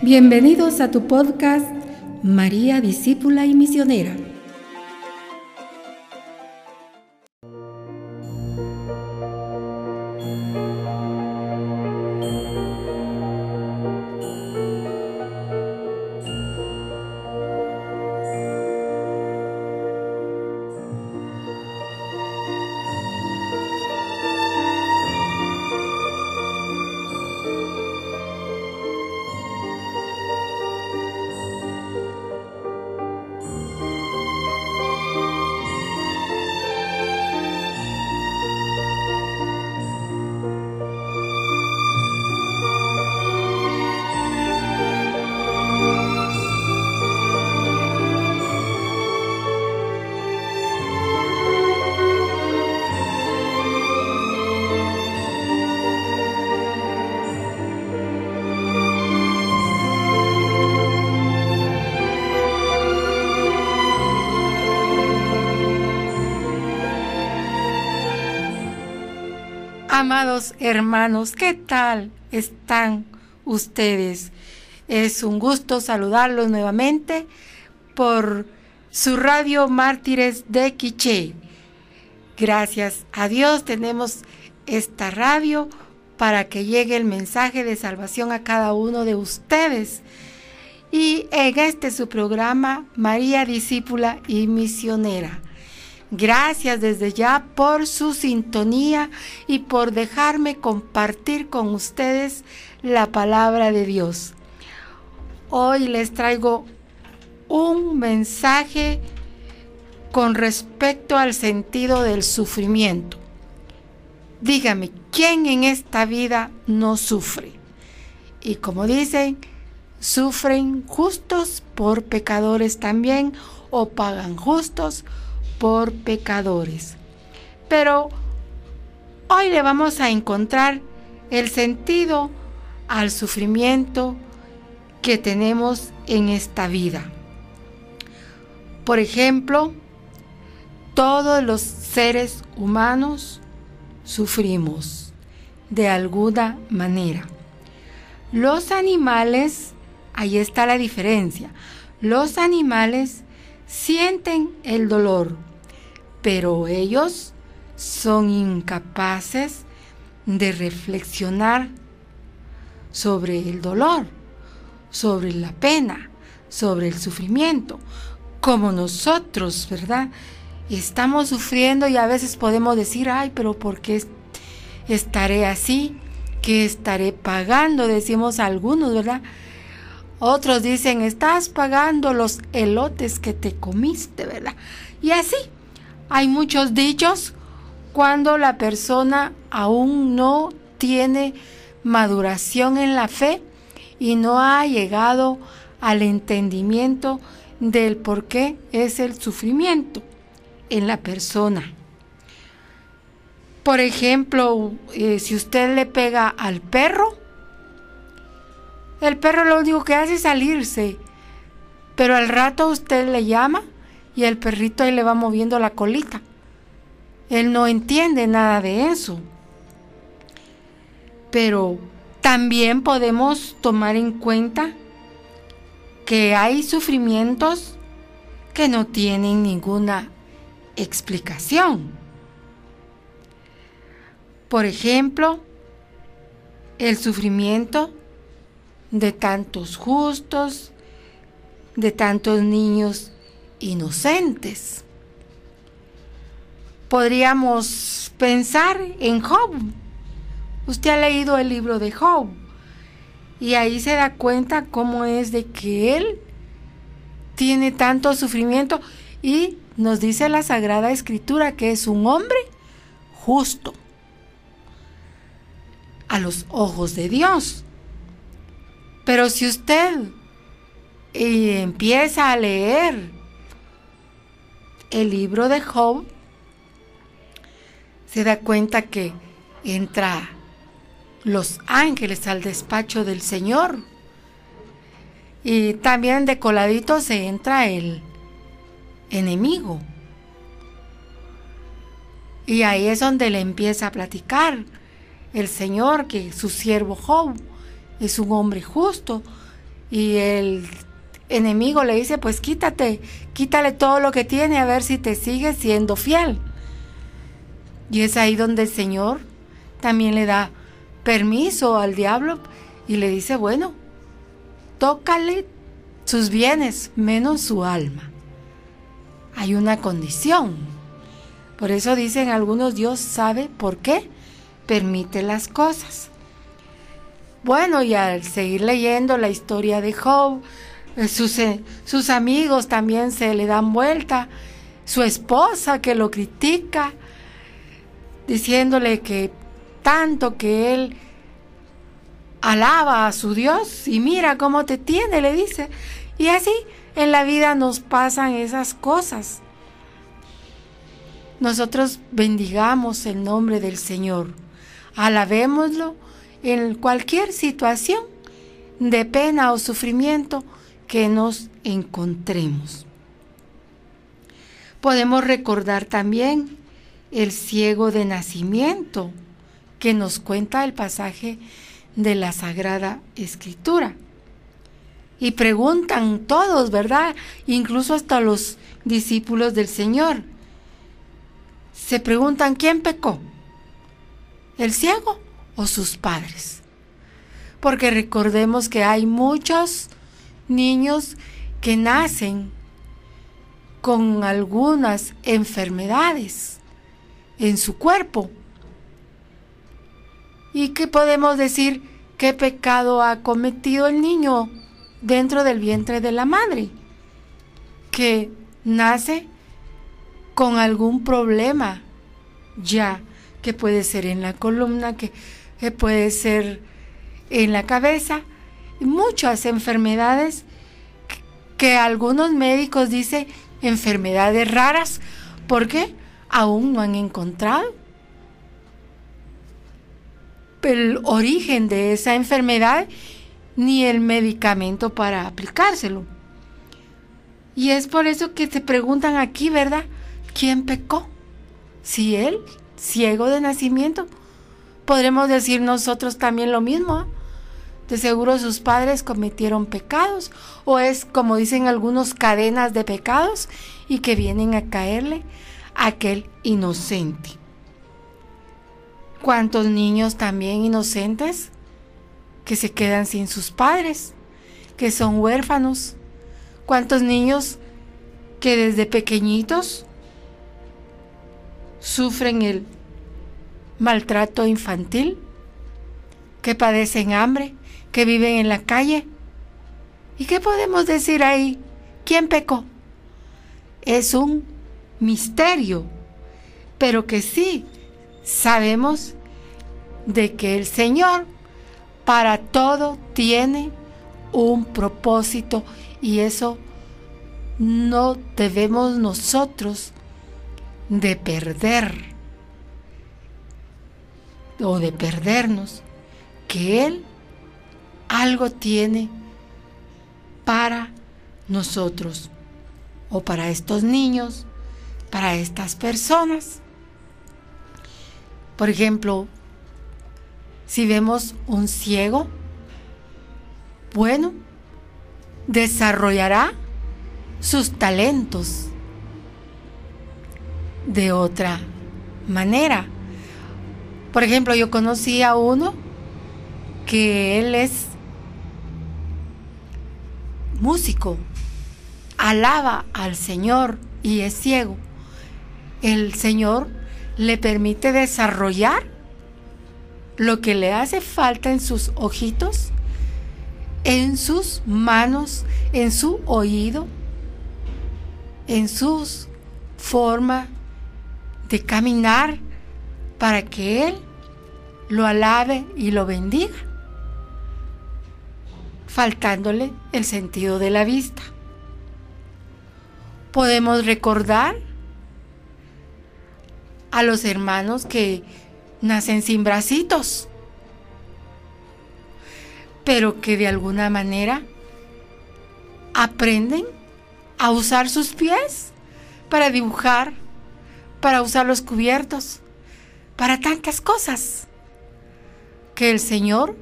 Bienvenidos a tu podcast María Discípula y Misionera. Amados hermanos, ¿qué tal están ustedes? Es un gusto saludarlos nuevamente por su radio Mártires de Quiché. Gracias a Dios tenemos esta radio para que llegue el mensaje de salvación a cada uno de ustedes. Y en este su programa, María Discípula y Misionera. Gracias desde ya por su sintonía y por dejarme compartir con ustedes la palabra de Dios. Hoy les traigo un mensaje con respecto al sentido del sufrimiento. Dígame, ¿quién en esta vida no sufre? Y como dicen, sufren justos por pecadores también o pagan justos por pecadores. Pero hoy le vamos a encontrar el sentido al sufrimiento que tenemos en esta vida. Por ejemplo, todos los seres humanos sufrimos de alguna manera. Los animales, ahí está la diferencia, los animales sienten el dolor, pero ellos son incapaces de reflexionar sobre el dolor, sobre la pena, sobre el sufrimiento, como nosotros, ¿verdad? Estamos sufriendo y a veces podemos decir, ay, pero ¿por qué estaré así? ¿Qué estaré pagando? Decimos algunos, ¿verdad? Otros dicen, estás pagando los elotes que te comiste, ¿verdad? Y así, hay muchos dichos cuando la persona aún no tiene maduración en la fe y no ha llegado al entendimiento del por qué es el sufrimiento en la persona. Por ejemplo, eh, si usted le pega al perro, el perro lo único que hace es salirse, pero al rato usted le llama y el perrito ahí le va moviendo la colita. Él no entiende nada de eso. Pero también podemos tomar en cuenta que hay sufrimientos que no tienen ninguna explicación. Por ejemplo, el sufrimiento de tantos justos, de tantos niños inocentes. Podríamos pensar en Job. Usted ha leído el libro de Job y ahí se da cuenta cómo es de que él tiene tanto sufrimiento y nos dice la Sagrada Escritura que es un hombre justo a los ojos de Dios. Pero si usted eh, empieza a leer el libro de Job, se da cuenta que entra los ángeles al despacho del Señor. Y también de coladito se entra el enemigo. Y ahí es donde le empieza a platicar el Señor que su siervo Job es un hombre justo y el enemigo le dice, pues quítate, quítale todo lo que tiene a ver si te sigue siendo fiel. Y es ahí donde el Señor también le da permiso al diablo y le dice, bueno, tócale sus bienes menos su alma. Hay una condición. Por eso dicen algunos, Dios sabe por qué permite las cosas. Bueno, y al seguir leyendo la historia de Job, sus, eh, sus amigos también se le dan vuelta, su esposa que lo critica, diciéndole que tanto que él alaba a su Dios y mira cómo te tiene, le dice. Y así en la vida nos pasan esas cosas. Nosotros bendigamos el nombre del Señor, alabémoslo en cualquier situación de pena o sufrimiento que nos encontremos. Podemos recordar también el ciego de nacimiento que nos cuenta el pasaje de la Sagrada Escritura. Y preguntan todos, ¿verdad? Incluso hasta los discípulos del Señor. Se preguntan, ¿quién pecó? ¿El ciego o sus padres? Porque recordemos que hay muchos niños que nacen con algunas enfermedades en su cuerpo. ¿Y qué podemos decir? ¿Qué pecado ha cometido el niño dentro del vientre de la madre? Que nace con algún problema ya, que puede ser en la columna, que, que puede ser en la cabeza, muchas enfermedades que algunos médicos dicen enfermedades raras, porque aún no han encontrado el origen de esa enfermedad ni el medicamento para aplicárselo. Y es por eso que te preguntan aquí, ¿verdad? ¿Quién pecó? Si él, ciego de nacimiento, podremos decir nosotros también lo mismo. De seguro sus padres cometieron pecados o es, como dicen algunos, cadenas de pecados y que vienen a caerle a aquel inocente. ¿Cuántos niños también inocentes que se quedan sin sus padres, que son huérfanos? ¿Cuántos niños que desde pequeñitos sufren el maltrato infantil, que padecen hambre, que viven en la calle. ¿Y qué podemos decir ahí? ¿Quién pecó? Es un misterio, pero que sí sabemos de que el Señor para todo tiene un propósito y eso no debemos nosotros de perder o de perdernos, que Él algo tiene para nosotros o para estos niños, para estas personas. Por ejemplo, si vemos un ciego, bueno, desarrollará sus talentos de otra manera. Por ejemplo, yo conocí a uno que él es músico, alaba al Señor y es ciego. El Señor le permite desarrollar lo que le hace falta en sus ojitos, en sus manos, en su oído, en su forma de caminar para que Él lo alabe y lo bendiga, faltándole el sentido de la vista. Podemos recordar a los hermanos que nacen sin bracitos, pero que de alguna manera aprenden a usar sus pies para dibujar, para usar los cubiertos, para tantas cosas que el Señor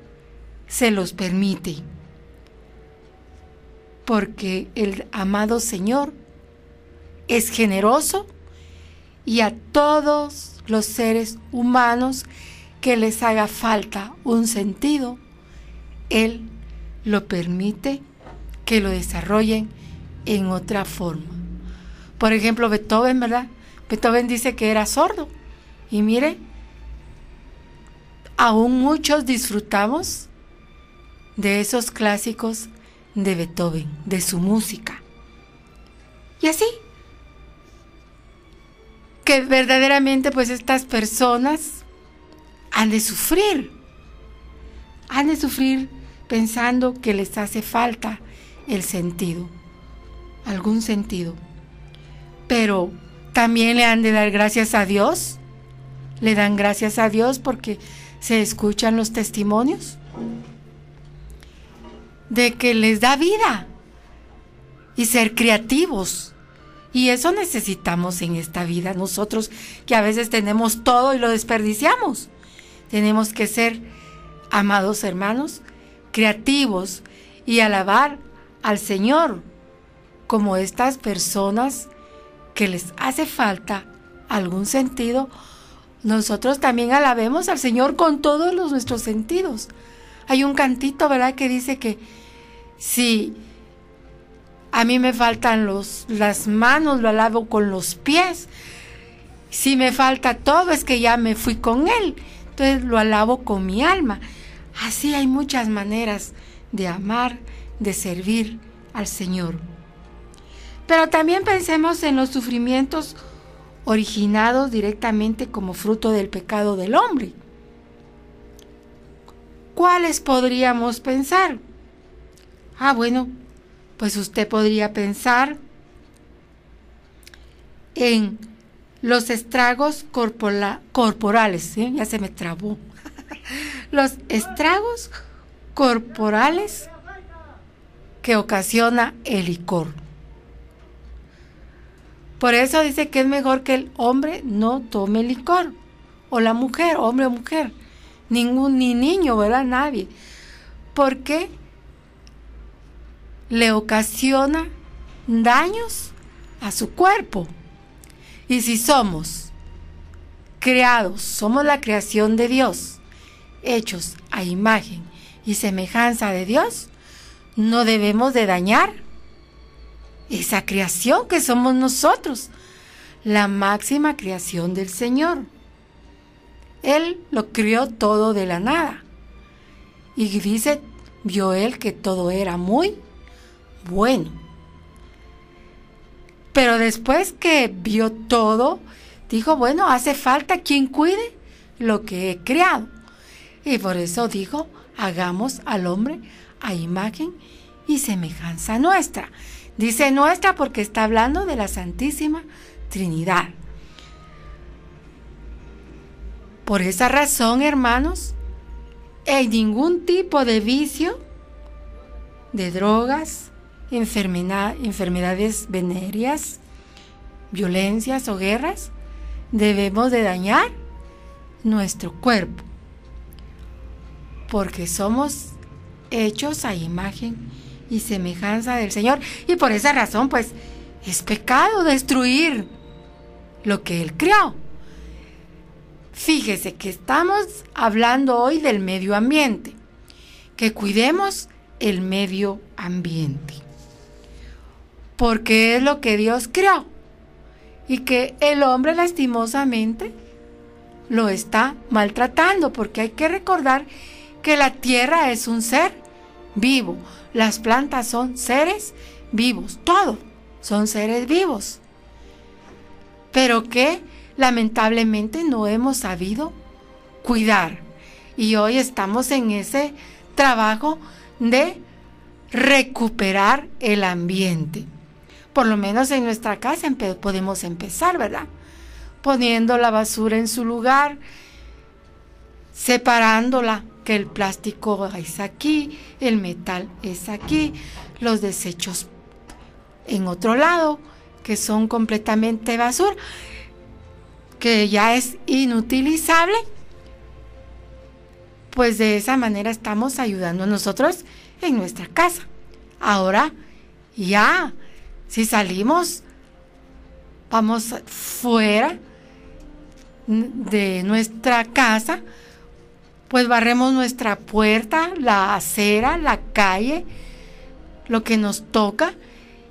se los permite. Porque el amado Señor es generoso y a todos los seres humanos que les haga falta un sentido, Él lo permite que lo desarrollen en otra forma. Por ejemplo, Beethoven, ¿verdad? Beethoven dice que era sordo. Y mire, aún muchos disfrutamos de esos clásicos de Beethoven, de su música. Y así, que verdaderamente pues estas personas han de sufrir, han de sufrir pensando que les hace falta el sentido, algún sentido. Pero también le han de dar gracias a Dios, le dan gracias a Dios porque se escuchan los testimonios de que les da vida y ser creativos. Y eso necesitamos en esta vida nosotros que a veces tenemos todo y lo desperdiciamos. Tenemos que ser, amados hermanos, creativos y alabar al Señor como estas personas que les hace falta algún sentido. Nosotros también alabemos al Señor con todos los, nuestros sentidos. Hay un cantito, ¿verdad?, que dice que si a mí me faltan los, las manos, lo alabo con los pies. Si me falta todo, es que ya me fui con Él. Entonces lo alabo con mi alma. Así hay muchas maneras de amar, de servir al Señor. Pero también pensemos en los sufrimientos originados directamente como fruto del pecado del hombre. ¿Cuáles podríamos pensar? Ah, bueno, pues usted podría pensar en los estragos corporales, ya se me trabó, los estragos corporales que ocasiona el licor. Por eso dice que es mejor que el hombre no tome licor, o la mujer, hombre o mujer ningún ni niño, ¿verdad? Nadie. Porque le ocasiona daños a su cuerpo. Y si somos creados, somos la creación de Dios, hechos a imagen y semejanza de Dios, no debemos de dañar esa creación que somos nosotros, la máxima creación del Señor. Él lo crió todo de la nada. Y dice, vio él que todo era muy bueno. Pero después que vio todo, dijo, bueno, hace falta quien cuide lo que he creado. Y por eso dijo, hagamos al hombre a imagen y semejanza nuestra. Dice nuestra porque está hablando de la Santísima Trinidad. Por esa razón, hermanos, en ningún tipo de vicio, de drogas, enfermedades venéreas, violencias o guerras, debemos de dañar nuestro cuerpo, porque somos hechos a imagen y semejanza del Señor. Y por esa razón, pues, es pecado destruir lo que Él creó. Fíjese que estamos hablando hoy del medio ambiente, que cuidemos el medio ambiente, porque es lo que Dios creó. Y que el hombre lastimosamente lo está maltratando, porque hay que recordar que la tierra es un ser vivo, las plantas son seres vivos, todo son seres vivos, pero que lamentablemente no hemos sabido cuidar. Y hoy estamos en ese trabajo de recuperar el ambiente. Por lo menos en nuestra casa podemos empezar, ¿verdad? Poniendo la basura en su lugar, separándola, que el plástico es aquí, el metal es aquí, los desechos en otro lado, que son completamente basura que ya es inutilizable, pues de esa manera estamos ayudando a nosotros en nuestra casa. Ahora, Ya, si salimos, vamos fuera de nuestra casa, pues barremos nuestra puerta, la acera, la calle, lo que nos toca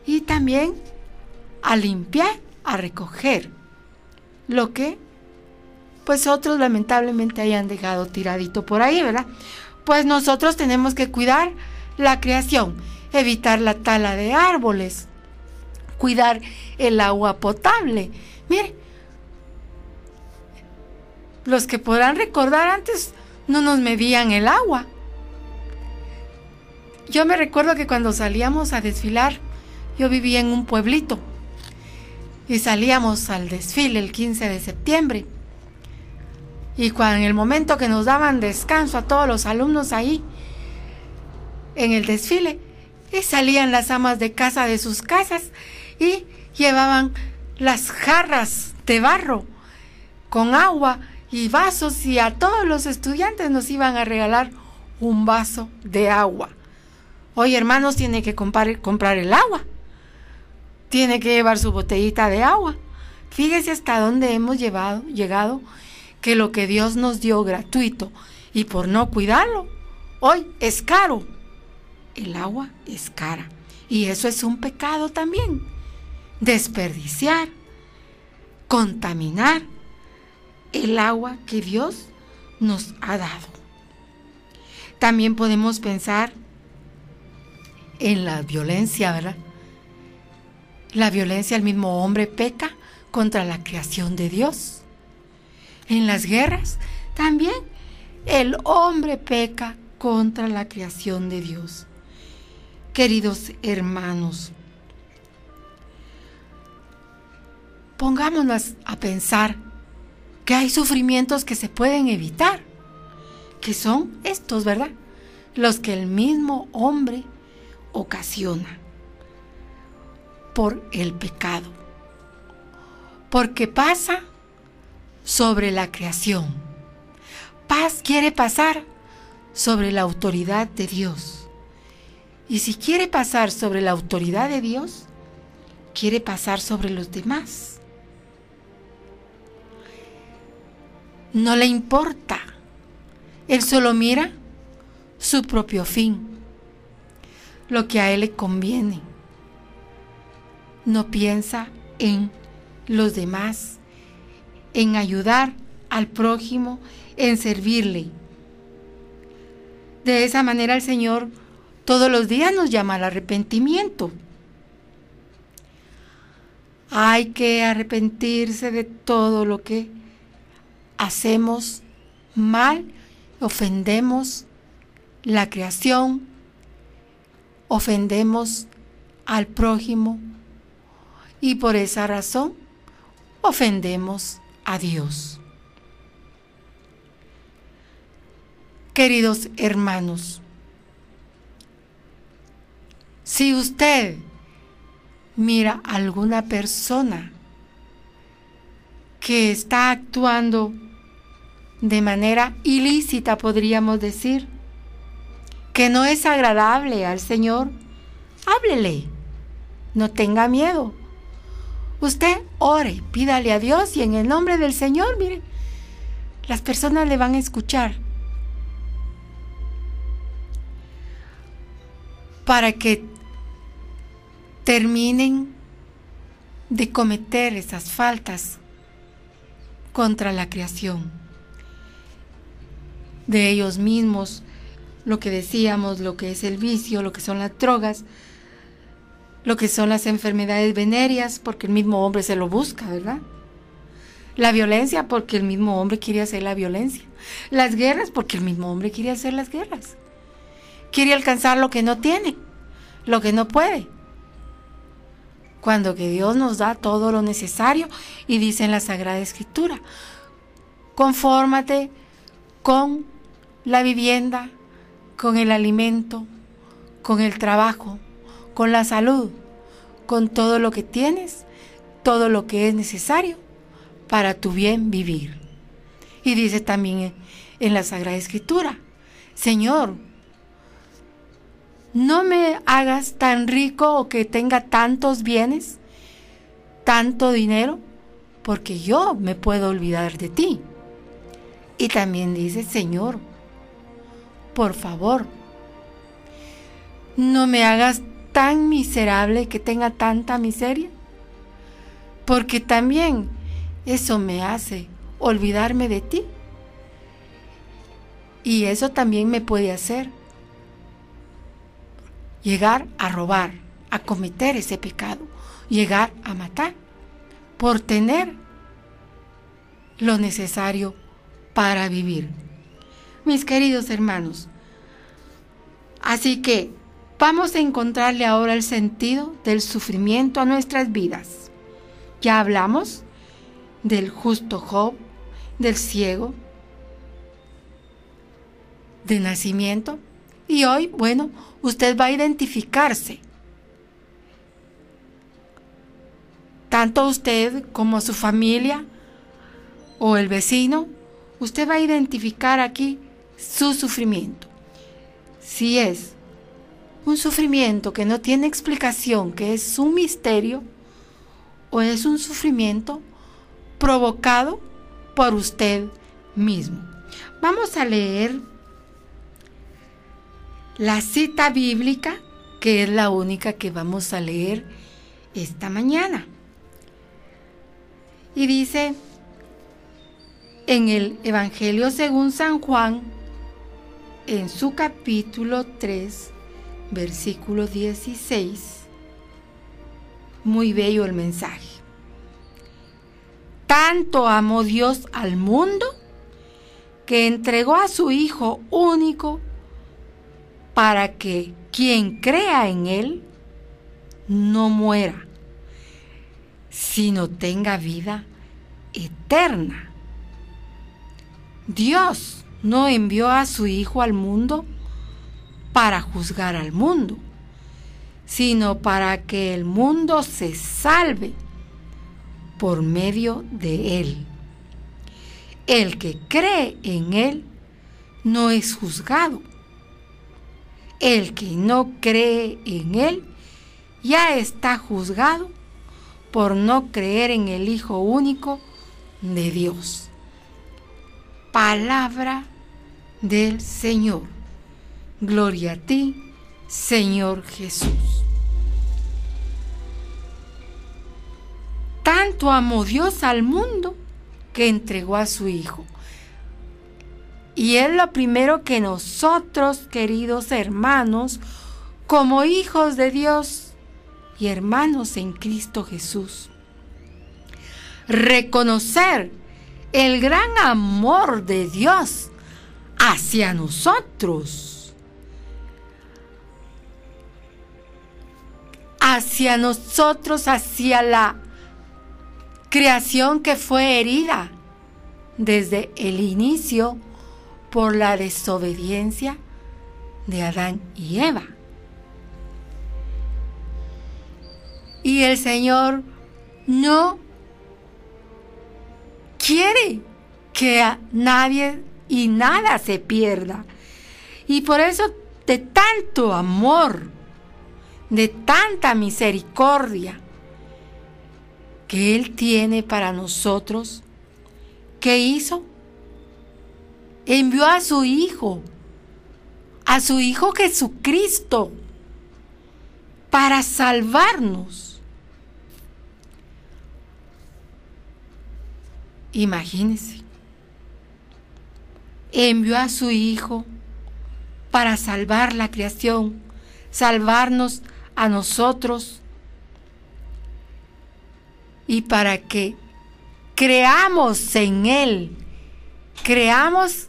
y también a limpiar, a recoger lo que pues otros lamentablemente hayan dejado tiradito por ahí, ¿verdad? Pues nosotros tenemos que cuidar la creación, evitar la tala de árboles, cuidar el agua potable. Mire, los que podrán recordar antes no nos medían el agua. Yo me recuerdo que cuando salíamos a desfilar, yo vivía en un pueblito y salíamos al desfile el 15 de septiembre. Y cuando en el momento que nos daban descanso a todos los alumnos ahí, en el desfile, y salían las amas de casa de sus casas y llevaban las jarras de barro con agua y vasos y a todos los estudiantes nos iban a regalar un vaso de agua. Hoy hermanos tiene que comprar, comprar el agua. Tiene que llevar su botellita de agua. Fíjese hasta dónde hemos llevado, llegado, que lo que Dios nos dio gratuito y por no cuidarlo, hoy es caro. El agua es cara. Y eso es un pecado también. Desperdiciar, contaminar el agua que Dios nos ha dado. También podemos pensar en la violencia, ¿verdad? La violencia, el mismo hombre peca contra la creación de Dios. En las guerras, también el hombre peca contra la creación de Dios. Queridos hermanos, pongámonos a pensar que hay sufrimientos que se pueden evitar, que son estos, ¿verdad? Los que el mismo hombre ocasiona por el pecado, porque pasa sobre la creación. Paz quiere pasar sobre la autoridad de Dios. Y si quiere pasar sobre la autoridad de Dios, quiere pasar sobre los demás. no le importa. Él solo mira su propio fin, lo que a él le conviene. No piensa en los demás, en ayudar al prójimo, en servirle. De esa manera el Señor todos los días nos llama al arrepentimiento. Hay que arrepentirse de todo lo que hacemos mal, ofendemos la creación, ofendemos al prójimo y por esa razón ofendemos a Dios. Queridos hermanos, si usted mira a alguna persona que está actuando de manera ilícita, podríamos decir, que no es agradable al Señor, háblele, no tenga miedo. Usted ore, pídale a Dios y en el nombre del Señor, mire, las personas le van a escuchar. Para que terminen de cometer esas faltas contra la creación de ellos mismos, lo que decíamos, lo que es el vicio, lo que son las drogas, lo que son las enfermedades venéreas, porque el mismo hombre se lo busca, ¿verdad? La violencia, porque el mismo hombre quiere hacer la violencia. Las guerras, porque el mismo hombre quiere hacer las guerras. Quiere alcanzar lo que no tiene, lo que no puede. Cuando que Dios nos da todo lo necesario y dice en la Sagrada Escritura, confórmate con la vivienda, con el alimento, con el trabajo, con la salud, con todo lo que tienes, todo lo que es necesario para tu bien vivir. Y dice también en la Sagrada Escritura, Señor, no me hagas tan rico o que tenga tantos bienes, tanto dinero, porque yo me puedo olvidar de ti. Y también dice, Señor, por favor, no me hagas tan miserable que tenga tanta miseria, porque también eso me hace olvidarme de ti. Y eso también me puede hacer llegar a robar, a cometer ese pecado, llegar a matar, por tener lo necesario para vivir. Mis queridos hermanos, así que vamos a encontrarle ahora el sentido del sufrimiento a nuestras vidas. Ya hablamos del justo Job, del ciego, de nacimiento, y hoy, bueno, usted va a identificarse. Tanto usted como su familia o el vecino, usted va a identificar aquí su sufrimiento. Si es un sufrimiento que no tiene explicación, que es un misterio, o es un sufrimiento provocado por usted mismo. Vamos a leer la cita bíblica, que es la única que vamos a leer esta mañana. Y dice en el Evangelio según San Juan, en su capítulo 3, versículo 16, muy bello el mensaje. Tanto amó Dios al mundo que entregó a su Hijo único para que quien crea en Él no muera, sino tenga vida eterna. Dios no envió a su Hijo al mundo para juzgar al mundo, sino para que el mundo se salve por medio de Él. El que cree en Él no es juzgado el que no cree en Él ya está juzgado por no creer en el Hijo único de Dios. Palabra del Señor. Gloria a ti, Señor Jesús. Tanto amó Dios al mundo que entregó a su Hijo y es lo primero que nosotros, queridos hermanos, como hijos de Dios y hermanos en Cristo Jesús, reconocer el gran amor de Dios hacia nosotros, hacia nosotros, hacia la creación que fue herida desde el inicio por la desobediencia de Adán y Eva. Y el Señor no quiere que nadie y nada se pierda. Y por eso de tanto amor, de tanta misericordia que Él tiene para nosotros, ¿qué hizo? envió a su Hijo, a su Hijo Jesucristo, para salvarnos. Imagínense, envió a su Hijo para salvar la creación, salvarnos a nosotros y para que creamos en Él, creamos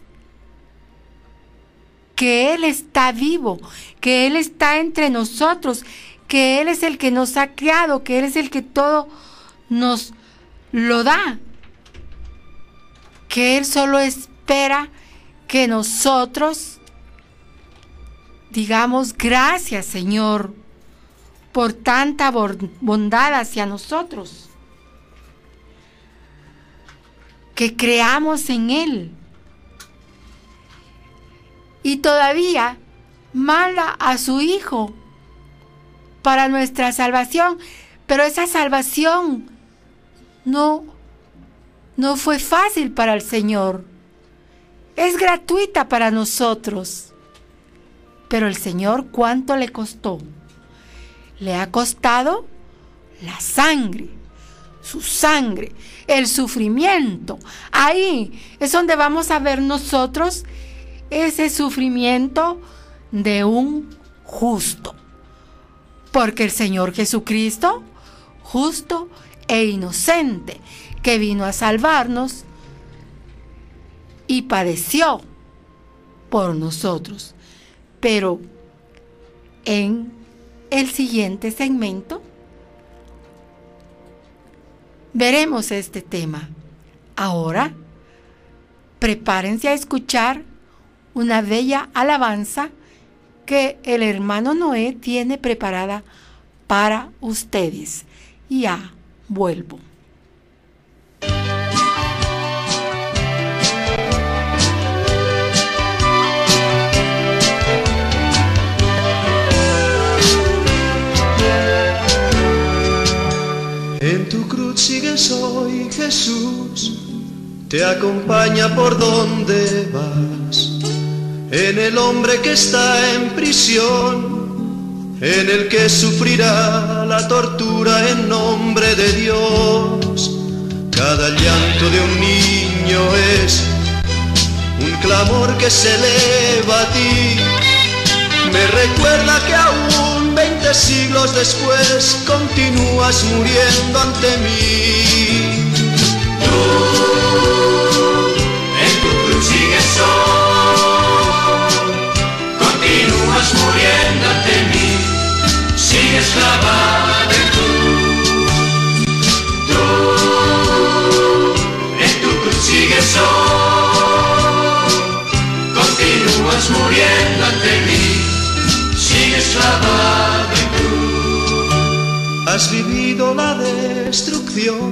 que Él está vivo, que Él está entre nosotros, que Él es el que nos ha creado, que Él es el que todo nos lo da, que Él solo espera que nosotros digamos gracias Señor por tanta bondad hacia nosotros, que creamos en Él y todavía manda a su Hijo para nuestra salvación, pero esa salvación no, no fue fácil para el Señor. Es gratuita para nosotros. Pero el Señor, ¿cuánto le costó? Le ha costado la sangre, su sangre, el sufrimiento. Ahí es donde vamos a ver nosotros ese sufrimiento de un justo. Porque el Señor Jesucristo, justo e inocente, que vino a salvarnos y padeció por nosotros. Pero en el siguiente segmento veremos este tema. Ahora, prepárense a escuchar una bella alabanza que el hermano Noé tiene preparada para ustedes. Ya vuelvo. Sigues hoy Jesús, te acompaña por donde vas en el hombre que está en prisión, en el que sufrirá la tortura en nombre de Dios. Cada llanto de un niño es un clamor que se eleva a ti. Me recuerda que aún veinte siglos después continúas muriendo ante mí. Tú en tu cruz sigues muriendo ante mí, sigues clavado en tú. Tú, en tu cruz sigues hoy, continúas muriendo Has vivido la destrucción,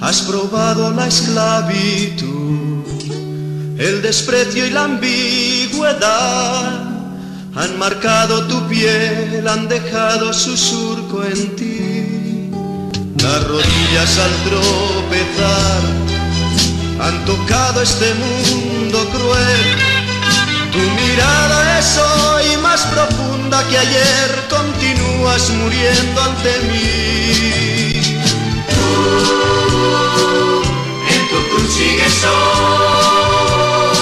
has probado la esclavitud, el desprecio y la ambigüedad han marcado tu piel, han dejado su surco en ti. Las rodillas al tropezar han tocado este mundo cruel. Tu mirada es hoy más profunda que ayer, continúas muriendo ante mí. Tú en tu cruz sigues hoy,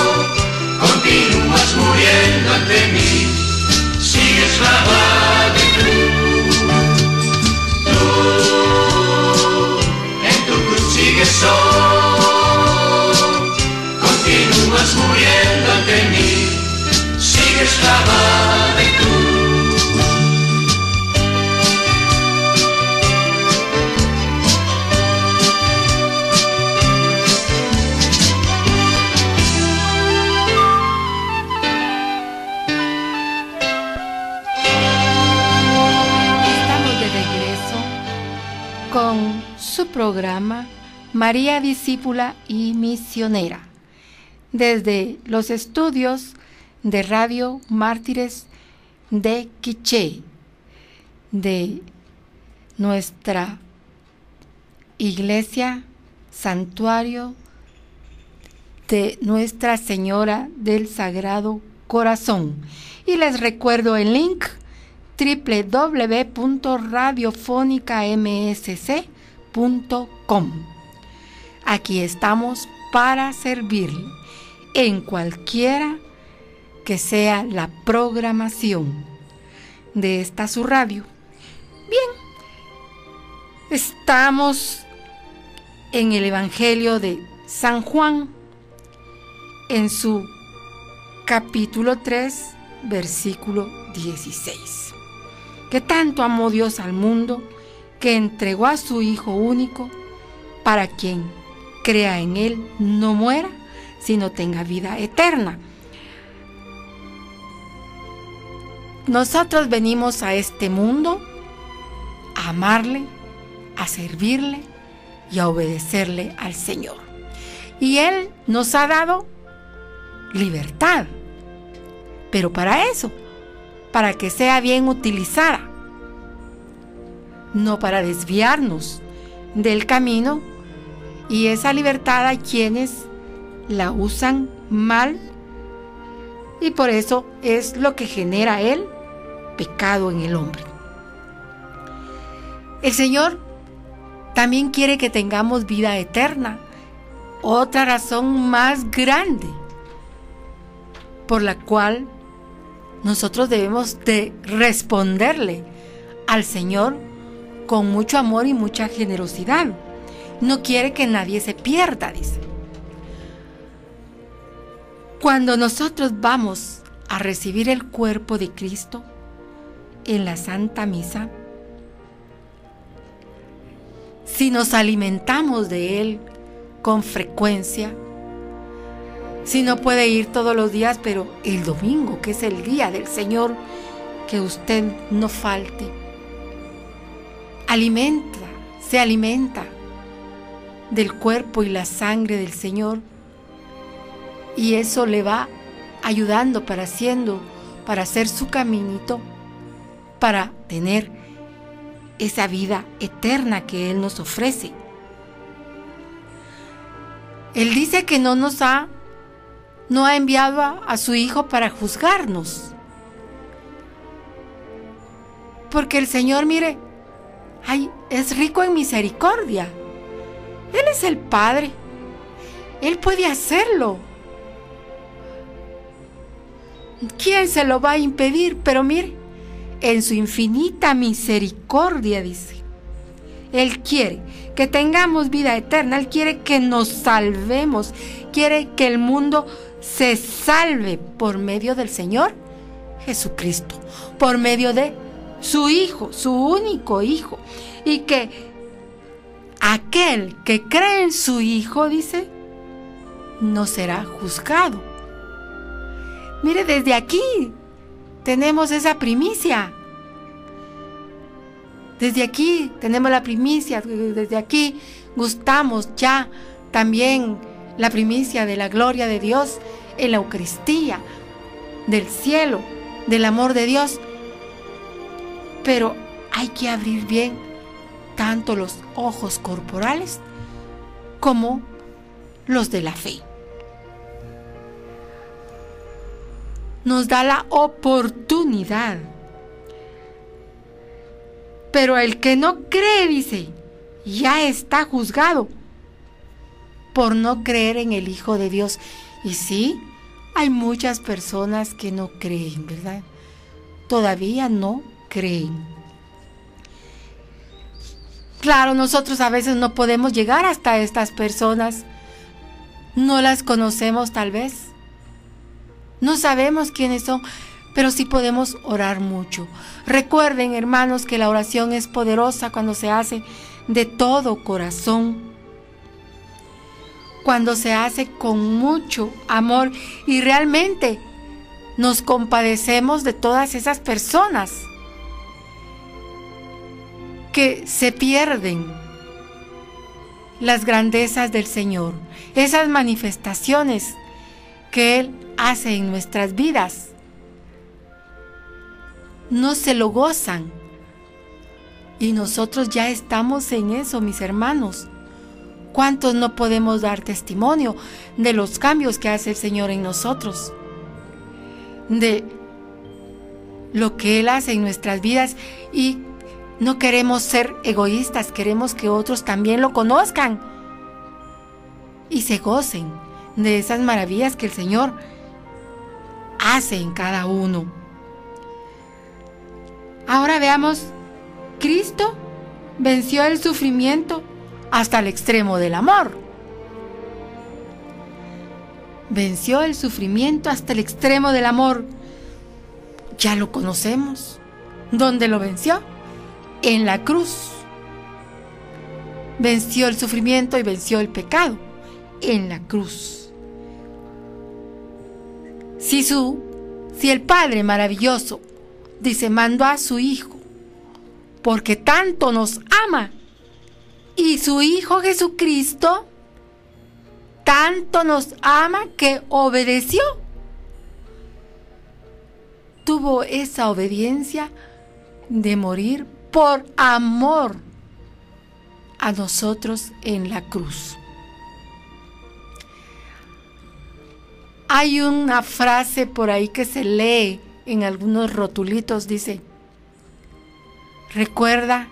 continúas muriendo ante mí. Clavado tú. en tu cruz sigues hoy, continúas muriendo ante mí, sigues clavado en tú. programa María Discípula y Misionera, desde los estudios de Radio Mártires de Quiché, de nuestra iglesia, santuario de Nuestra Señora del Sagrado Corazón. Y les recuerdo el link www.radiofónicamsc.com Aquí estamos para servirle en cualquiera que sea la programación de esta su radio. Bien, estamos en el Evangelio de San Juan, en su capítulo 3, versículo 16. Que tanto amó Dios al mundo que entregó a su Hijo único para quien crea en Él no muera, sino tenga vida eterna. Nosotros venimos a este mundo a amarle, a servirle y a obedecerle al Señor. Y Él nos ha dado libertad. pero para eso, para que sea bien utilizada, no para desviarnos del camino y esa libertad hay quienes la usan mal y por eso es lo que genera el pecado en el hombre. El Señor también quiere que tengamos vida eterna. Otra razón más grande por la cual nosotros debemos de responderle al Señor con mucho amor y mucha generosidad. No quiere que nadie se pierda, dice. Cuando nosotros vamos a recibir el cuerpo de Cristo en la Santa Misa, si nos alimentamos de Él con frecuencia, si no puede ir todos los días, pero el domingo, que es el día del Señor, que usted no falte. Alimenta, se alimenta del cuerpo y la sangre del Señor. Y eso le va ayudando para haciendo, para hacer su caminito, para tener esa vida eterna que Él nos ofrece. Él dice que no nos ha, no ha enviado a, su Hijo para juzgarnos. Porque el Señor, mire, ay, es rico en misericordia. Él es el Padre. Él puede hacerlo. ¿Quién se lo va a impedir? Pero mire, en su infinita misericordia, dice, Él quiere que tengamos vida eterna, Él quiere que nos salvemos, quiere que el mundo se salve por medio del Señor Jesucristo, por medio de su Hijo, su único Hijo, y que aquel que cree en su Hijo, dice, no será juzgado. Mire, desde aquí tenemos esa primicia. Desde aquí tenemos la primicia, desde aquí gustamos ya también la primicia de la gloria de Dios en la Eucaristía, del cielo, del amor de Dios. Pero hay que abrir bien tanto los ojos corporales como los de la fe. Nos da la oportunidad. Pero el que no cree, dice, ya está juzgado por no creer en el Hijo de Dios. Y sí, hay muchas personas que no creen, ¿verdad? Todavía no creen. Claro, nosotros a veces no podemos llegar hasta estas personas. No las conocemos tal vez. No sabemos quiénes son, pero sí podemos orar mucho. Recuerden, hermanos, que la oración es poderosa cuando se hace de todo corazón. Cuando se hace con mucho amor y realmente nos compadecemos de todas esas personas que se pierden las grandezas del Señor, esas manifestaciones que Él hace en nuestras vidas. No se lo gozan. Y nosotros ya estamos en eso, mis hermanos. ¿Cuántos no podemos dar testimonio de los cambios que hace el Señor en nosotros? De lo que Él hace en nuestras vidas y no queremos ser egoístas, queremos que otros también lo conozcan y se gocen de esas maravillas que el Señor hace en cada uno. Ahora veamos, Cristo venció el sufrimiento hasta el extremo del amor. Venció el sufrimiento hasta el extremo del amor. Ya lo conocemos. ¿Dónde lo venció? en la cruz. Venció el sufrimiento y venció el pecado en la cruz. Si, su, si el Padre maravilloso dice, mandó a su Hijo, porque tanto nos ama, y su Hijo Jesucristo tanto nos ama que obedeció. tuvo esa obediencia de morir por amor a nosotros en la cruz. Hay una frase por ahí que se lee en algunos rotulitos, dice, recuerda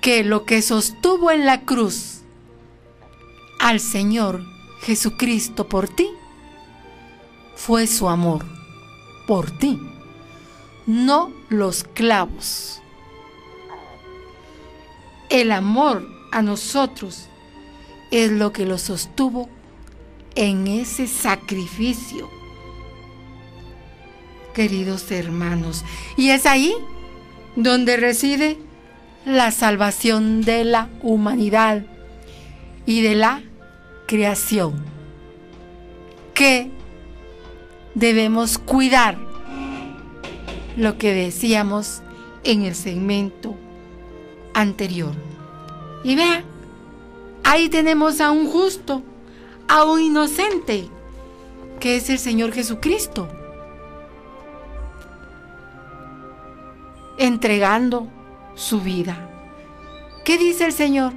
que lo que sostuvo en la cruz al Señor Jesucristo por ti fue su amor por ti, no los clavos. El amor a nosotros es lo que lo sostuvo en ese sacrificio. Queridos hermanos, y es ahí donde reside la salvación de la humanidad y de la creación, que debemos cuidar lo que decíamos en el segmento anterior. Y vean, ahí tenemos a un justo a un inocente, que es el Señor Jesucristo, entregando su vida. ¿Qué dice el Señor?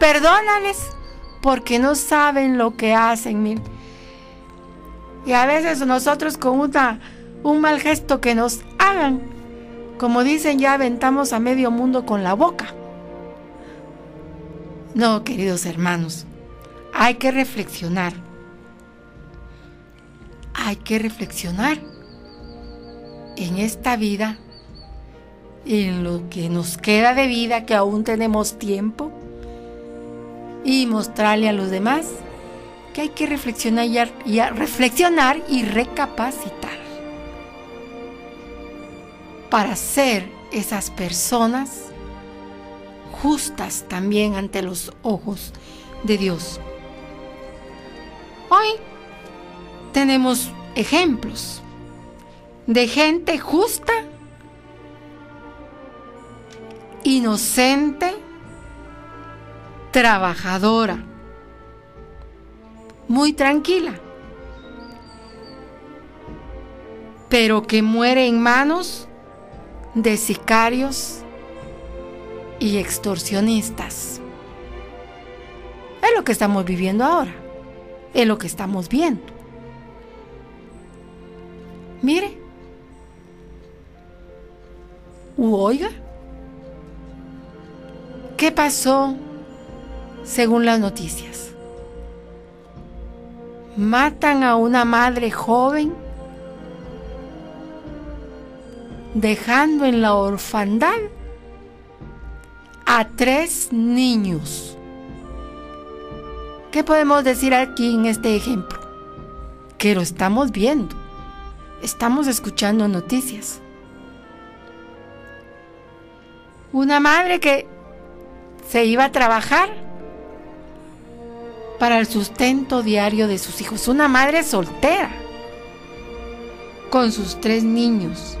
Perdónales porque no saben lo que hacen. Y a veces nosotros con una, un mal gesto que nos hagan, como dicen, ya aventamos a medio mundo con la boca. No, queridos hermanos, hay que reflexionar. Hay que reflexionar en esta vida, en lo que nos queda de vida, que aún tenemos tiempo, y mostrarle a los demás que hay que reflexionar y, reflexionar y recapacitar para ser esas personas justas también ante los ojos de Dios. Tenemos ejemplos de gente justa, inocente, trabajadora, muy tranquila, pero que muere en manos de sicarios y extorsionistas. Es lo que estamos viviendo ahora es lo que estamos viendo. Mire, oiga, ¿qué pasó según las noticias? Matan a una madre joven dejando en la orfandad a tres niños. ¿Qué podemos decir aquí en este ejemplo? Que lo estamos viendo, estamos escuchando noticias. Una madre que se iba a trabajar para el sustento diario de sus hijos. Una madre soltera con sus tres niños.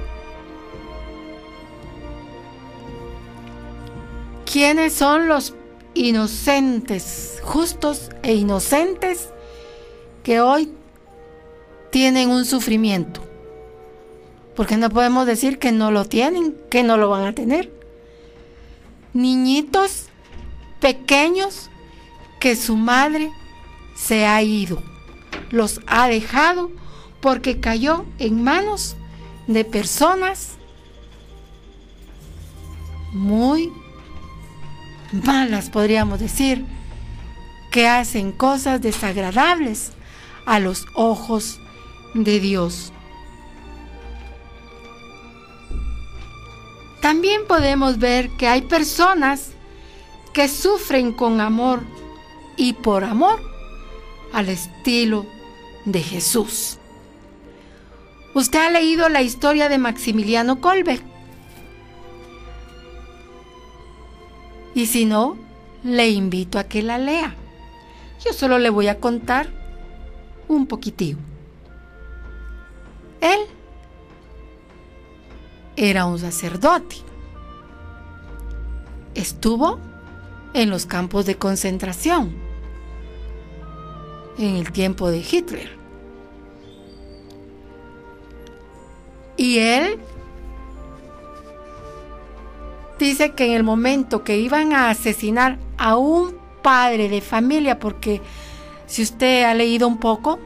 ¿Quiénes son los inocentes, justos e inocentes que hoy tienen un sufrimiento. Porque no podemos decir que no lo tienen, que no lo van a tener. Niñitos pequeños que su madre se ha ido, los ha dejado porque cayó en manos de personas muy malas, podríamos decir, que hacen cosas desagradables a los ojos de Dios. También podemos ver que hay personas que sufren con amor y por amor al estilo de Jesús. Usted ha leído la historia de Maximiliano Kolbe. Y si no, le invito a que la lea. Yo solo le voy a contar un poquitito. Él era un sacerdote. Estuvo en los campos de concentración en el tiempo de Hitler. Y él dice que en el momento que iban a asesinar a un padre de familia, porque si usted ha leído un poco,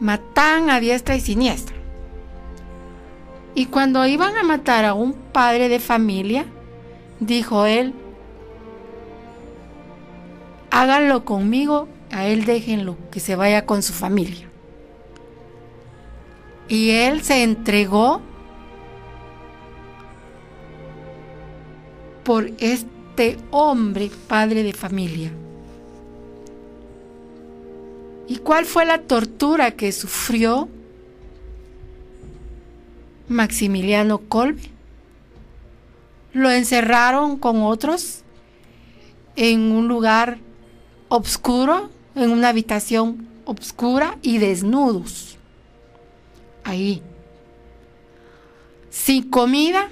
matan a diestra y siniestra. Y cuando iban a matar a un padre de familia, dijo él, háganlo conmigo, a él déjenlo, que se vaya con su familia. Y él se entregó por este hombre, padre de familia. ¿Y cuál fue la tortura que sufrió Maximiliano Kolbe? Lo encerraron con otros en un lugar oscuro, en una habitación oscura y desnudos. Ahí. Sin comida,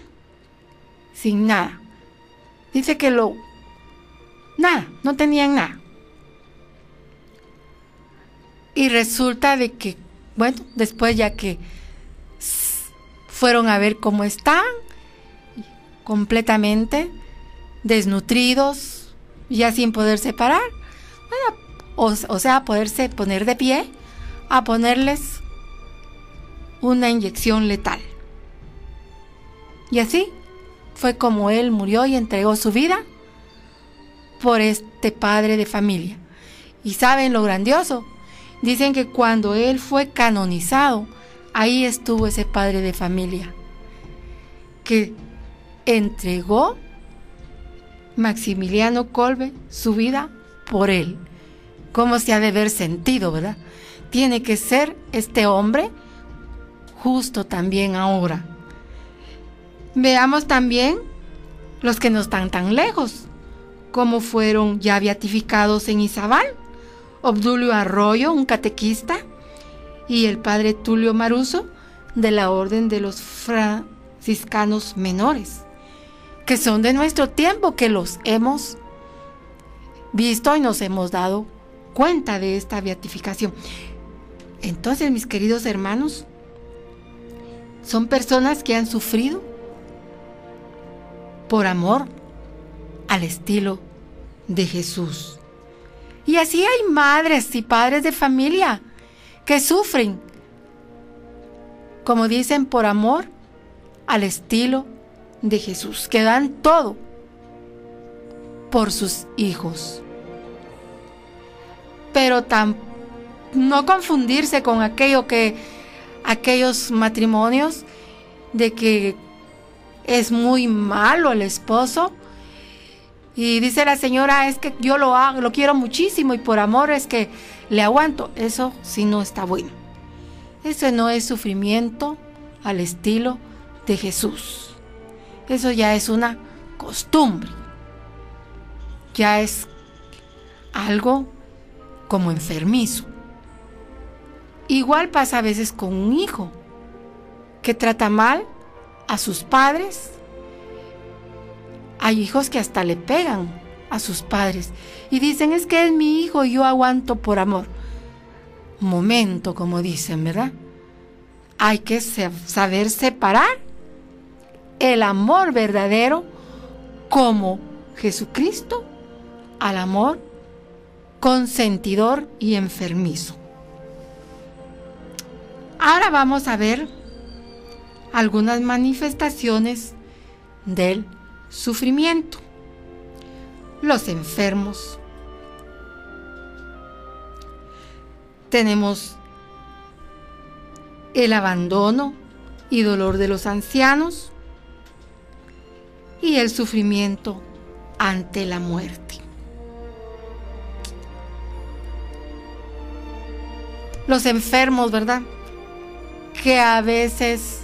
sin nada. Dice que lo... Nada, no tenían nada. Y resulta de que, bueno, después ya que fueron a ver cómo están, completamente desnutridos, ya sin poderse parar, o, o sea, poderse poner de pie, a ponerles una inyección letal. Y así fue como él murió y entregó su vida por este padre de familia. Y saben lo grandioso, Dicen que cuando él fue canonizado, ahí estuvo ese padre de familia, que entregó Maximiliano Colbe su vida por él. ¿Cómo se ha de ver sentido, verdad? Tiene que ser este hombre justo también ahora. Veamos también los que no están tan lejos, como fueron ya beatificados en Izabal Obdulio Arroyo, un catequista, y el padre Tulio Maruso, de la Orden de los Franciscanos Menores, que son de nuestro tiempo, que los hemos visto y nos hemos dado cuenta de esta beatificación. Entonces, mis queridos hermanos, son personas que han sufrido por amor al estilo de Jesús. Y así hay madres y padres de familia que sufren, como dicen, por amor al estilo de Jesús, que dan todo por sus hijos. Pero no confundirse con aquello que aquellos matrimonios de que es muy malo el esposo y dice la señora, es que yo lo hago, lo quiero muchísimo y por amor es que le aguanto. Eso sí no está bueno. Eso no es sufrimiento al estilo de Jesús. Eso ya es una costumbre. Ya es algo como enfermizo. Igual pasa a veces con un hijo que trata mal a sus padres hay hijos que hasta le pegan a sus padres y dicen es que es mi hijo y yo aguanto por amor. Momento, como dicen, ¿verdad? Hay que saber separar el amor verdadero como Jesucristo al amor consentidor y enfermizo. Ahora vamos a ver algunas manifestaciones del sufrimiento. Los enfermos. Tenemos el abandono y dolor de los ancianos y el sufrimiento ante la muerte. Los enfermos, ¿verdad? Que a veces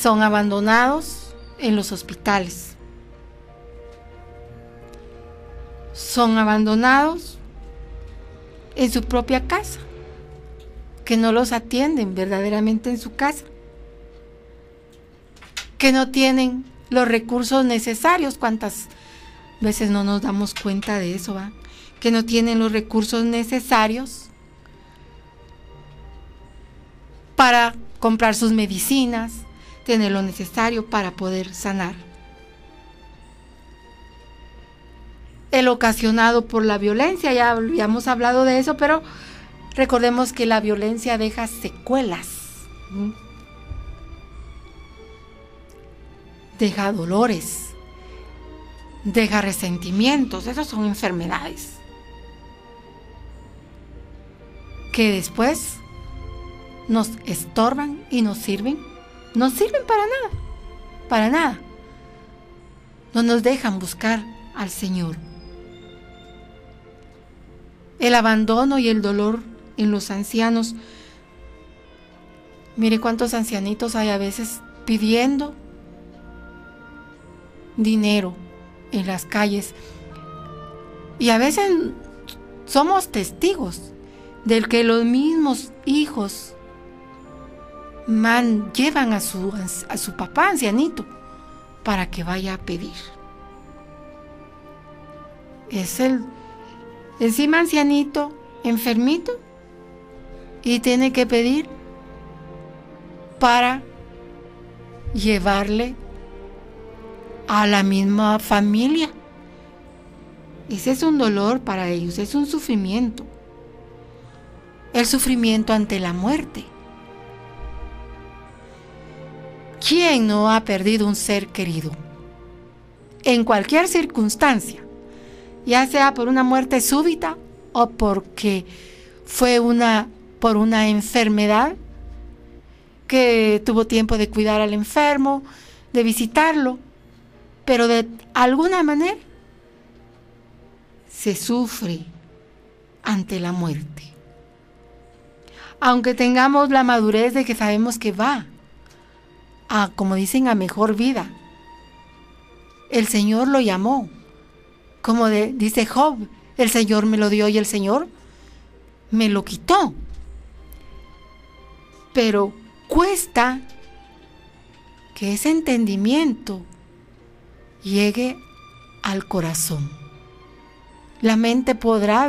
son abandonados en los hospitales. Son abandonados en su propia casa, que no los atienden verdaderamente en su casa, que no tienen los recursos necesarios, cuántas veces no nos damos cuenta de eso, ¿va? que no tienen los recursos necesarios para comprar sus medicinas, tener lo necesario para poder sanar. El ocasionado por la violencia, ya habíamos hablado de eso, pero recordemos que la violencia deja secuelas. Deja dolores, deja resentimientos, esas son enfermedades. Que después nos estorban y nos sirven, no sirven para nada, para nada. No nos dejan buscar al Señor. El abandono y el dolor en los ancianos. Mire cuántos ancianitos hay a veces pidiendo dinero en las calles. Y a veces somos testigos del que los mismos hijos man, llevan a su, a su papá ancianito para que vaya a pedir. Es el encima ancianito, enfermito, y tiene que pedir para llevarle a la misma familia. Ese es un dolor para ellos, es un sufrimiento. El sufrimiento ante la muerte. ¿Quién no ha perdido un ser querido? En cualquier circunstancia, ya sea por una muerte súbita o porque fue una por una enfermedad que tuvo tiempo de cuidar al enfermo, de visitarlo, pero de alguna manera se sufre ante la muerte. Aunque tengamos la madurez de que sabemos que va a, como dicen, a mejor vida. El Señor lo llamó. Como dice Job, el Señor me lo dio y el Señor me lo quitó. Pero cuesta que ese entendimiento llegue al corazón. La mente podrá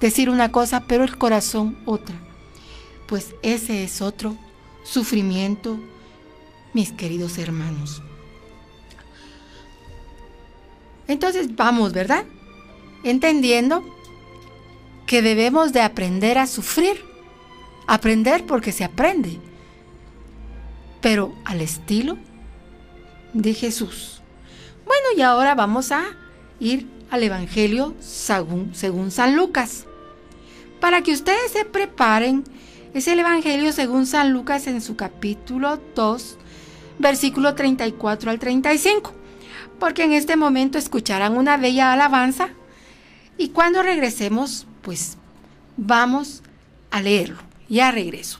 decir una cosa, pero el corazón otra. Pues ese es otro sufrimiento mis queridos hermanos. Entonces vamos, ¿verdad? Entendiendo que debemos de aprender a sufrir. Aprender porque se aprende. Pero al estilo de Jesús. Bueno, y ahora vamos a ir al Evangelio según, San Lucas. Para que ustedes se preparen, es el Evangelio según San Lucas en su capítulo 2, versículo 34 al 35, porque en este momento escucharán una bella alabanza y cuando regresemos, pues vamos a leerlo. Ya regreso.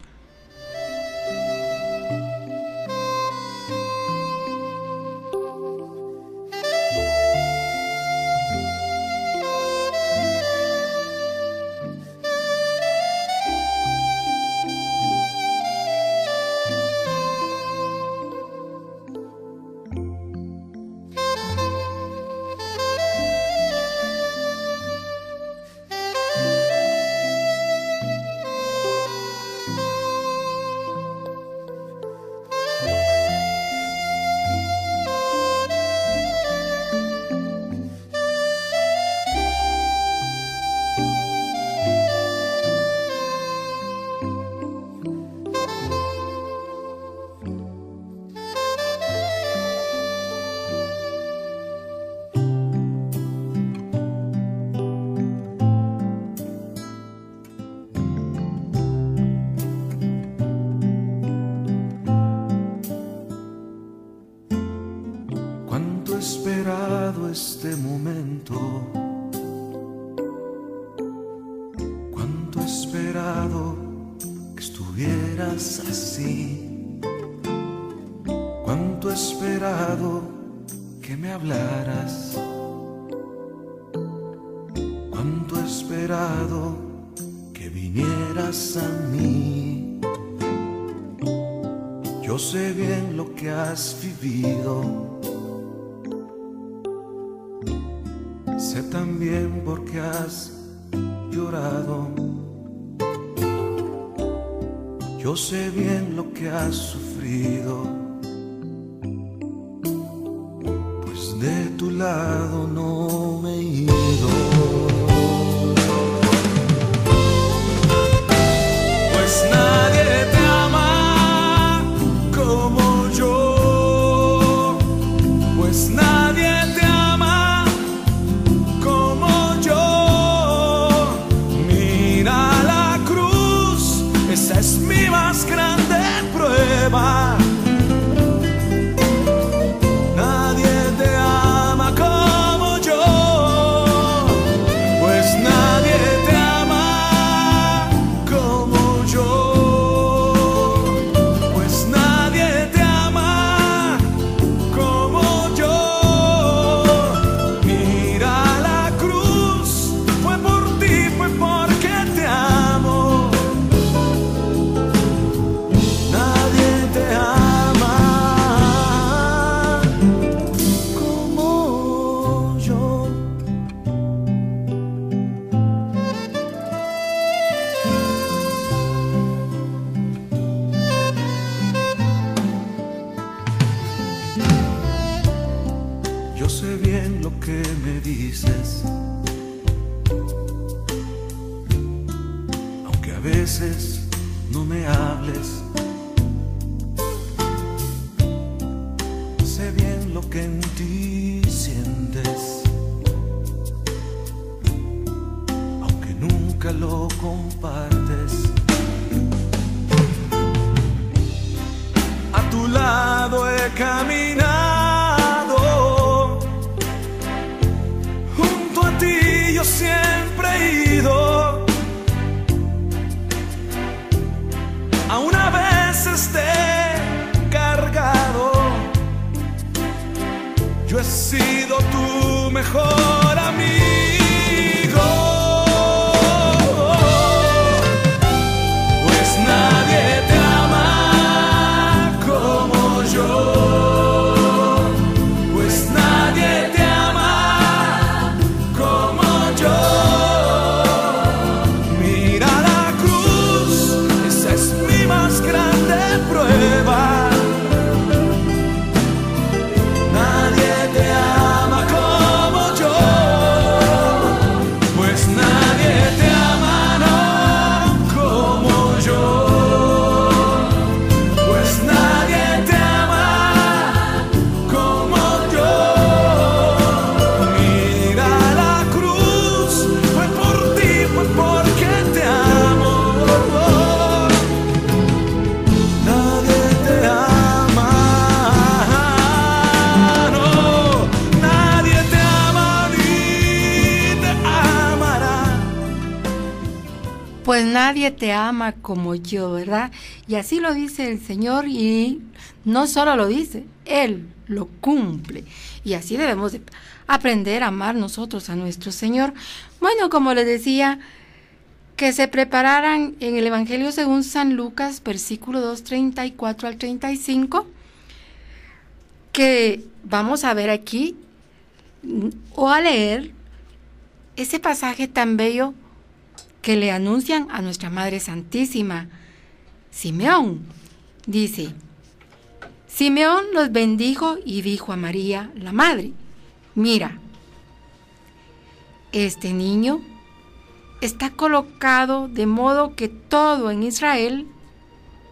Nadie como yo, ¿verdad? Y así lo dice el Señor y no solo lo dice, Él lo cumple. Y así debemos aprender a amar nosotros a nuestro Señor. Bueno, como les decía, que se prepararan en el Evangelio según San Lucas, versículo 2, 34 al 35, que vamos a ver aquí o a leer ese pasaje tan bello que le anuncian a nuestra Madre Santísima. Simeón dice, Simeón los bendijo y dijo a María, la Madre, mira, este niño está colocado de modo que todo en Israel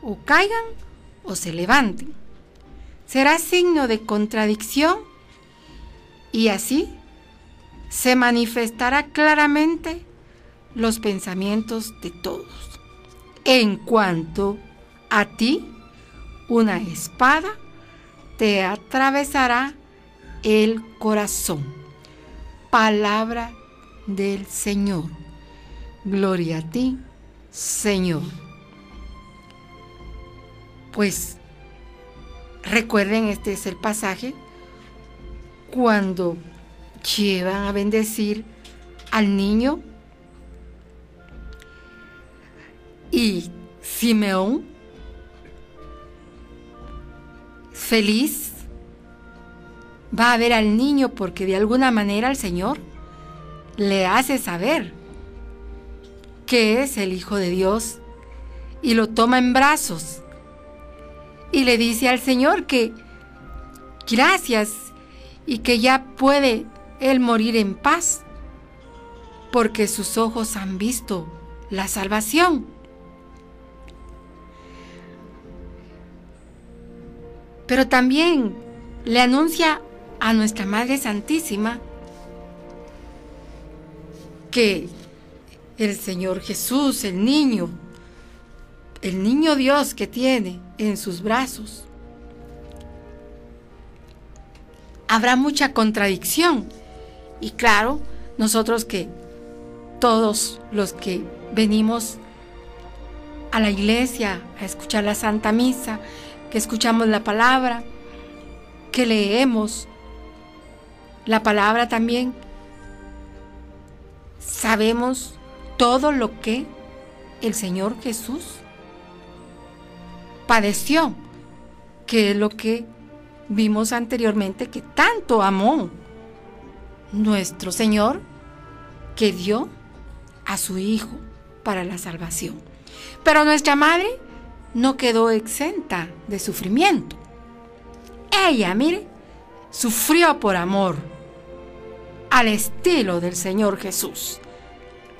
o caigan o se levanten. Será signo de contradicción y así se manifestará claramente los pensamientos de todos. En cuanto a ti, una espada te atravesará el corazón. Palabra del Señor. Gloria a ti, Señor. Pues recuerden, este es el pasaje cuando llevan a bendecir al niño Y Simeón, feliz, va a ver al niño porque de alguna manera el Señor le hace saber que es el Hijo de Dios y lo toma en brazos y le dice al Señor que gracias y que ya puede él morir en paz porque sus ojos han visto la salvación. Pero también le anuncia a nuestra Madre Santísima que el Señor Jesús, el niño, el niño Dios que tiene en sus brazos, habrá mucha contradicción. Y claro, nosotros que todos los que venimos a la iglesia a escuchar la Santa Misa, que escuchamos la palabra, que leemos la palabra también, sabemos todo lo que el Señor Jesús padeció, que es lo que vimos anteriormente, que tanto amó nuestro Señor, que dio a su Hijo para la salvación. Pero nuestra Madre no quedó exenta de sufrimiento. Ella, mire, sufrió por amor al estilo del Señor Jesús.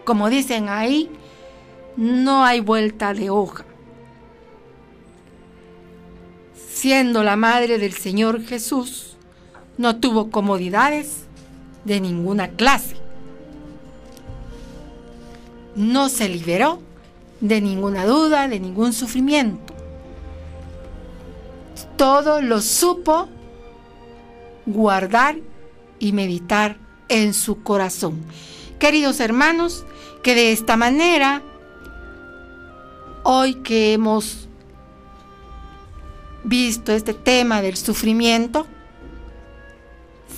Como dicen ahí, no hay vuelta de hoja. Siendo la madre del Señor Jesús, no tuvo comodidades de ninguna clase. No se liberó de ninguna duda, de ningún sufrimiento. Todo lo supo guardar y meditar en su corazón. Queridos hermanos, que de esta manera, hoy que hemos visto este tema del sufrimiento,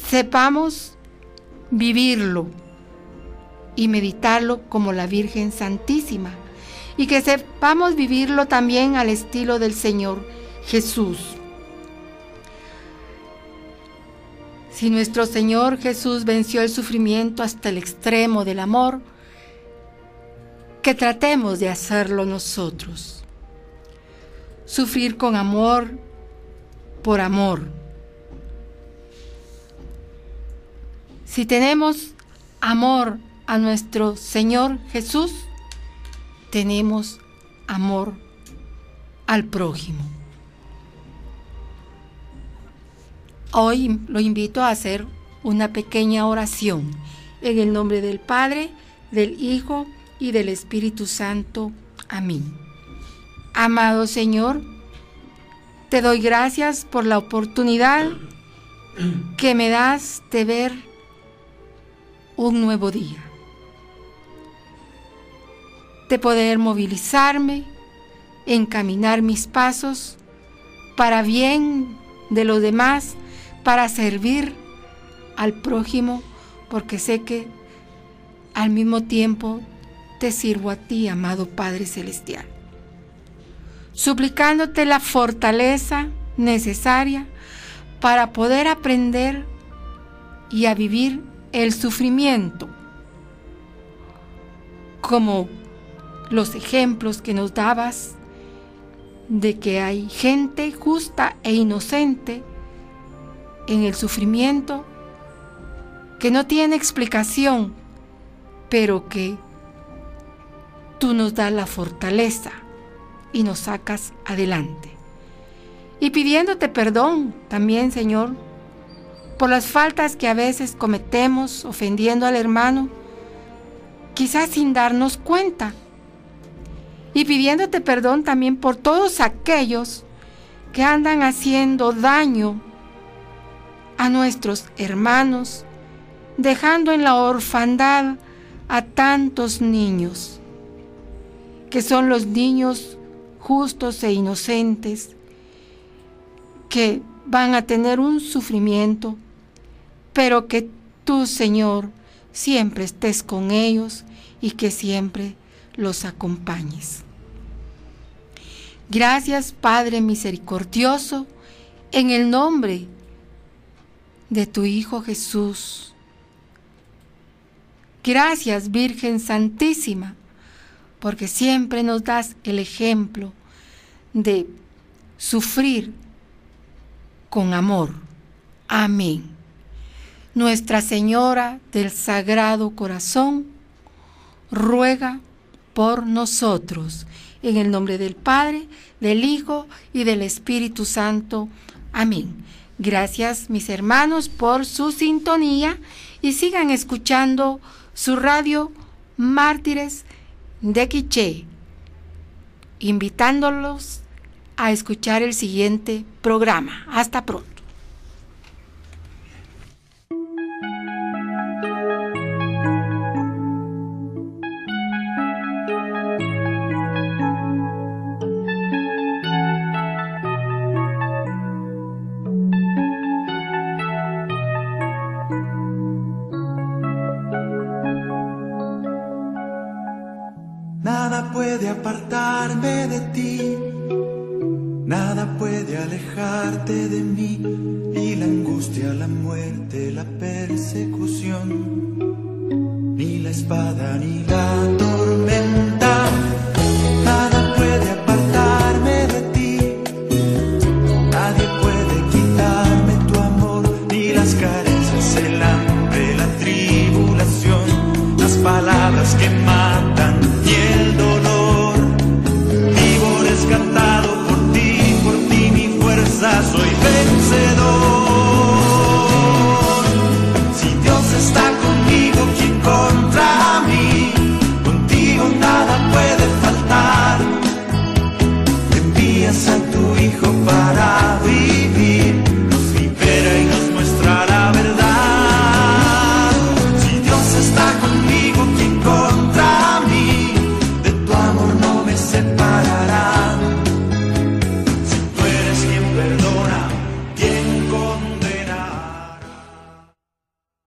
sepamos vivirlo y meditarlo como la Virgen Santísima y que sepamos vivirlo también al estilo del Señor Jesús. Si nuestro Señor Jesús venció el sufrimiento hasta el extremo del amor, que tratemos de hacerlo nosotros. Sufrir con amor por amor. Si tenemos amor a nuestro Señor Jesús, tenemos amor al prójimo. Hoy lo invito a hacer una pequeña oración en el nombre del Padre, del Hijo y del Espíritu Santo. Amén. Amado Señor, te doy gracias por la oportunidad que me das de ver un nuevo día de poder movilizarme, encaminar mis pasos para bien de los demás, para servir al prójimo, porque sé que al mismo tiempo te sirvo a ti, amado Padre Celestial. Suplicándote la fortaleza necesaria para poder aprender y a vivir el sufrimiento como los ejemplos que nos dabas de que hay gente justa e inocente en el sufrimiento que no tiene explicación, pero que tú nos das la fortaleza y nos sacas adelante. Y pidiéndote perdón también, Señor, por las faltas que a veces cometemos ofendiendo al hermano, quizás sin darnos cuenta y pidiéndote perdón también por todos aquellos que andan haciendo daño a nuestros hermanos, dejando en la orfandad a tantos niños, que son los niños justos e inocentes, que van a tener un sufrimiento, pero que tú, Señor, siempre estés con ellos y que siempre los acompañes. Gracias Padre misericordioso, en el nombre de tu Hijo Jesús. Gracias Virgen Santísima, porque siempre nos das el ejemplo de sufrir con amor. Amén. Nuestra Señora del Sagrado Corazón, ruega por nosotros. En el nombre del Padre, del Hijo y del Espíritu Santo. Amén. Gracias mis hermanos por su sintonía y sigan escuchando su radio Mártires de Quiché, invitándolos a escuchar el siguiente programa. Hasta pronto.